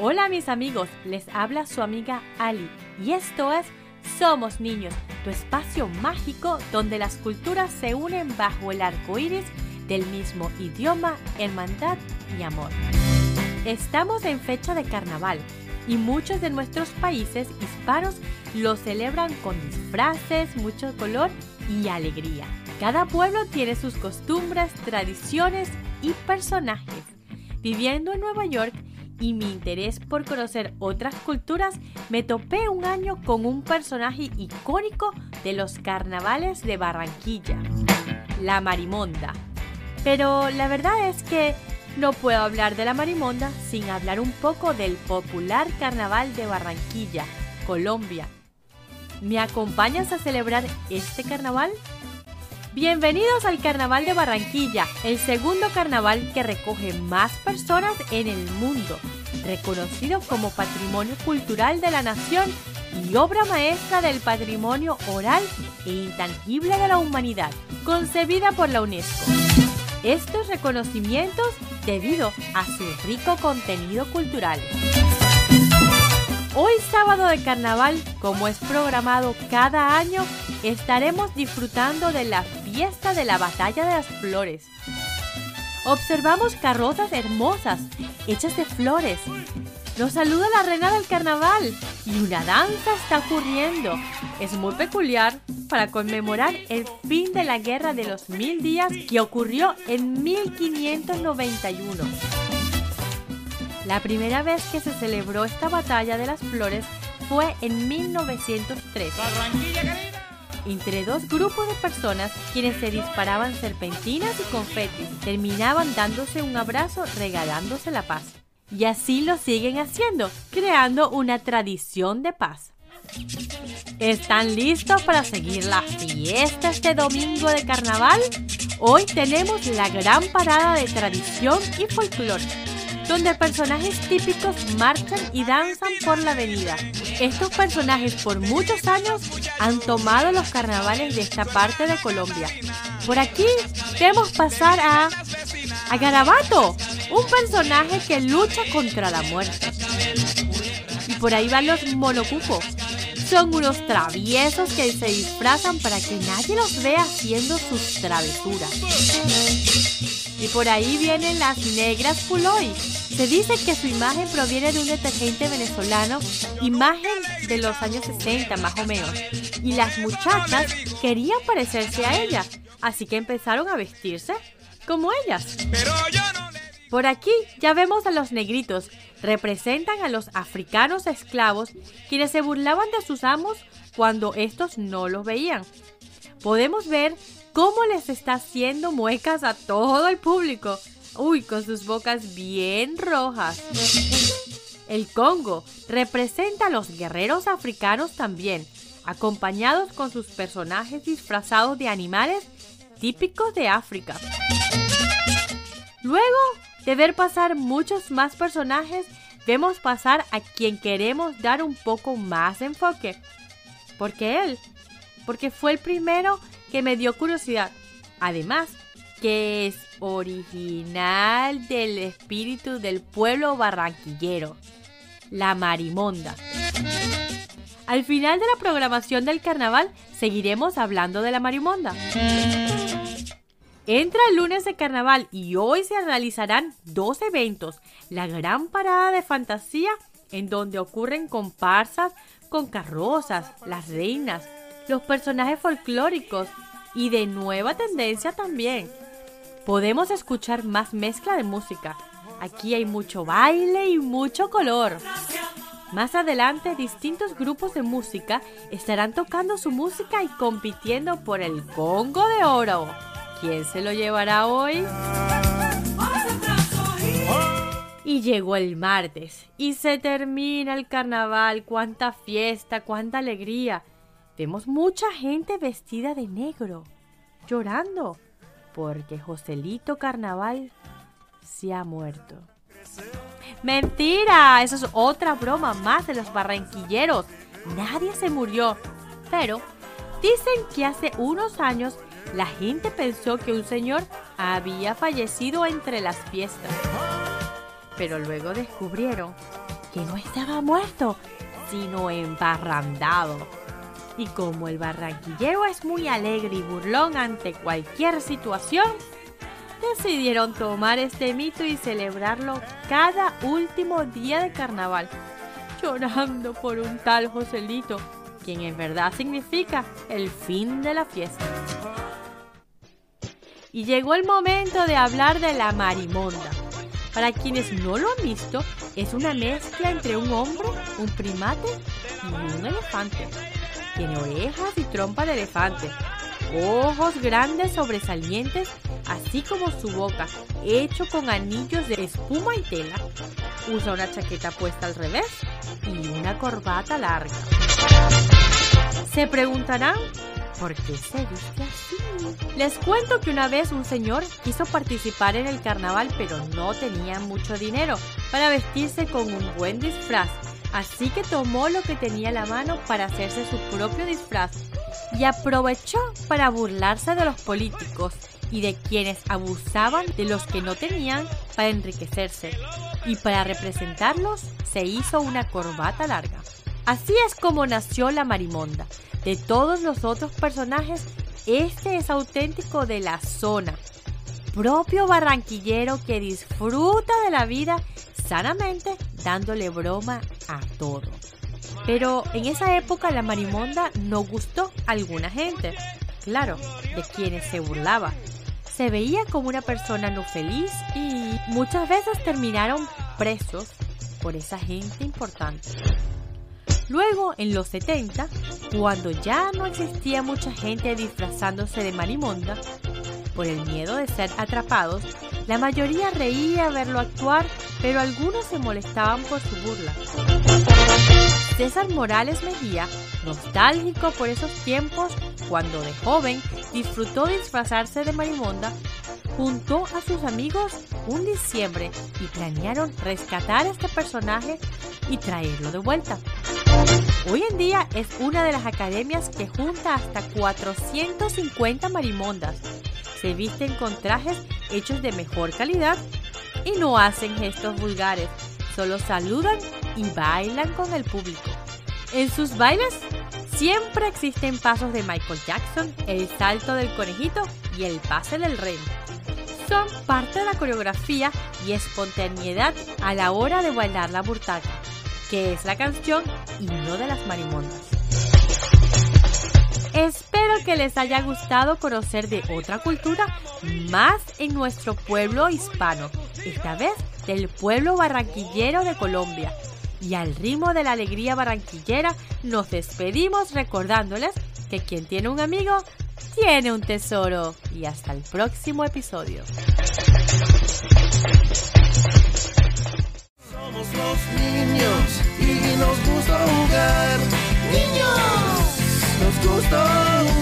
Hola mis amigos, les habla su amiga Ali y esto es Somos Niños, tu espacio mágico donde las culturas se unen bajo el arco iris del mismo idioma, hermandad y amor. Estamos en fecha de carnaval y muchos de nuestros países hispanos lo celebran con disfraces, mucho color y alegría. Cada pueblo tiene sus costumbres, tradiciones y personajes. Viviendo en Nueva York y mi interés por conocer otras culturas, me topé un año con un personaje icónico de los carnavales de Barranquilla, la Marimonda. Pero la verdad es que no puedo hablar de la Marimonda sin hablar un poco del popular carnaval de Barranquilla, Colombia. ¿Me acompañas a celebrar este carnaval? Bienvenidos al Carnaval de Barranquilla, el segundo carnaval que recoge más personas en el mundo, reconocido como Patrimonio Cultural de la Nación y obra maestra del patrimonio oral e intangible de la humanidad, concebida por la UNESCO. Estos reconocimientos debido a su rico contenido cultural. Hoy sábado de carnaval, como es programado cada año, estaremos disfrutando de la fiesta de la Batalla de las Flores. Observamos carrozas hermosas, hechas de flores. Nos saluda la reina del carnaval y una danza está ocurriendo. Es muy peculiar para conmemorar el fin de la guerra de los mil días que ocurrió en 1591. La primera vez que se celebró esta batalla de las flores fue en 1903 entre dos grupos de personas quienes se disparaban serpentinas y confetis, terminaban dándose un abrazo regalándose la paz. Y así lo siguen haciendo, creando una tradición de paz. ¿Están listos para seguir la fiesta este domingo de carnaval? Hoy tenemos la gran parada de tradición y folclore donde personajes típicos marchan y danzan por la avenida. Estos personajes por muchos años han tomado los carnavales de esta parte de Colombia. Por aquí vemos pasar a, a Garabato, un personaje que lucha contra la muerte. Y por ahí van los monocucos. Son unos traviesos que se disfrazan para que nadie los vea haciendo sus travesuras. Y por ahí vienen las negras Puloy, se dice que su imagen proviene de un detergente venezolano, imagen de los años 60 más o menos, y las muchachas querían parecerse a ella, así que empezaron a vestirse como ellas. Por aquí ya vemos a los negritos, representan a los africanos esclavos quienes se burlaban de sus amos cuando estos no los veían. Podemos ver cómo les está haciendo muecas a todo el público Uy, con sus bocas bien rojas. El Congo representa a los guerreros africanos también, acompañados con sus personajes disfrazados de animales típicos de África. Luego de ver pasar muchos más personajes, vemos pasar a quien queremos dar un poco más de enfoque. ¿Por qué él? Porque fue el primero que me dio curiosidad. Además, que es original del espíritu del pueblo barranquillero, la marimonda. Al final de la programación del carnaval seguiremos hablando de la marimonda. Entra el lunes de carnaval y hoy se realizarán dos eventos. La gran parada de fantasía en donde ocurren comparsas con carrozas, las reinas, los personajes folclóricos y de nueva tendencia también podemos escuchar más mezcla de música. Aquí hay mucho baile y mucho color. Más adelante, distintos grupos de música estarán tocando su música y compitiendo por el Congo de Oro. ¿Quién se lo llevará hoy? Y llegó el martes y se termina el carnaval. ¡Cuánta fiesta, cuánta alegría! Vemos mucha gente vestida de negro, llorando porque Joselito Carnaval se ha muerto. Mentira, eso es otra broma más de los barranquilleros. Nadie se murió, pero dicen que hace unos años la gente pensó que un señor había fallecido entre las fiestas. Pero luego descubrieron que no estaba muerto, sino embarrandado. Y como el barranquillero es muy alegre y burlón ante cualquier situación, decidieron tomar este mito y celebrarlo cada último día de carnaval, llorando por un tal Joselito, quien en verdad significa el fin de la fiesta. Y llegó el momento de hablar de la marimonda. Para quienes no lo han visto, es una mezcla entre un hombre, un primate y un elefante. Tiene orejas y trompa de elefante, ojos grandes sobresalientes, así como su boca, hecho con anillos de espuma y tela. Usa una chaqueta puesta al revés y una corbata larga. Se preguntarán, ¿por qué se viste así? Les cuento que una vez un señor quiso participar en el carnaval pero no tenía mucho dinero para vestirse con un buen disfraz, así que tomó lo que tenía a la mano para hacerse su propio disfraz y aprovechó para burlarse de los políticos y de quienes abusaban de los que no tenían para enriquecerse. Y para representarlos se hizo una corbata larga. Así es como nació la Marimonda. De todos los otros personajes, este es auténtico de la zona. Propio barranquillero que disfruta de la vida sanamente dándole broma a todo. Pero en esa época la marimonda no gustó a alguna gente, claro, de quienes se burlaba. Se veía como una persona no feliz y muchas veces terminaron presos por esa gente importante. Luego, en los 70, cuando ya no existía mucha gente disfrazándose de marimonda, por el miedo de ser atrapados, la mayoría reía verlo actuar, pero algunos se molestaban por su burla. César Morales Mejía, nostálgico por esos tiempos cuando de joven disfrutó disfrazarse de marimonda, juntó a sus amigos un diciembre y planearon rescatar a este personaje y traerlo de vuelta. Hoy en día es una de las academias que junta hasta 450 marimondas. Se visten con trajes hechos de mejor calidad y no hacen gestos vulgares, solo saludan y bailan con el público. En sus bailes siempre existen pasos de Michael Jackson, el salto del conejito y el pase del rey. Son parte de la coreografía y espontaneidad a la hora de bailar la burtaca, que es la canción y no de las marimondas. Espero que les haya gustado conocer de otra cultura más en nuestro pueblo hispano, esta vez del pueblo barranquillero de Colombia. Y al ritmo de la alegría barranquillera nos despedimos recordándoles que quien tiene un amigo tiene un tesoro. Y hasta el próximo episodio. Somos los niños y nos gusta jugar. Niños, nos gusta jugar.